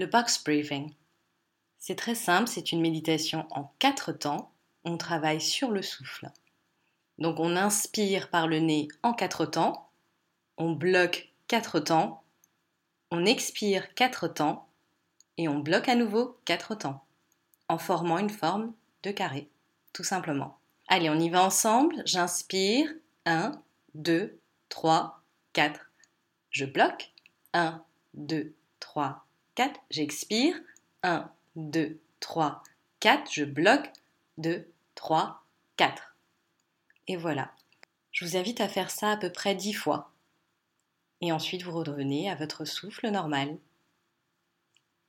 Le box breathing. C'est très simple, c'est une méditation en quatre temps. On travaille sur le souffle. Donc on inspire par le nez en quatre temps, on bloque quatre temps, on expire quatre temps et on bloque à nouveau quatre temps en formant une forme de carré, tout simplement. Allez, on y va ensemble. J'inspire. 1, 2, 3, 4. Je bloque. 1, 2, 3, 4. J'expire. 1, 2, 3, 4. Je bloque. 2, 3, 4. Et voilà. Je vous invite à faire ça à peu près 10 fois. Et ensuite, vous revenez à votre souffle normal.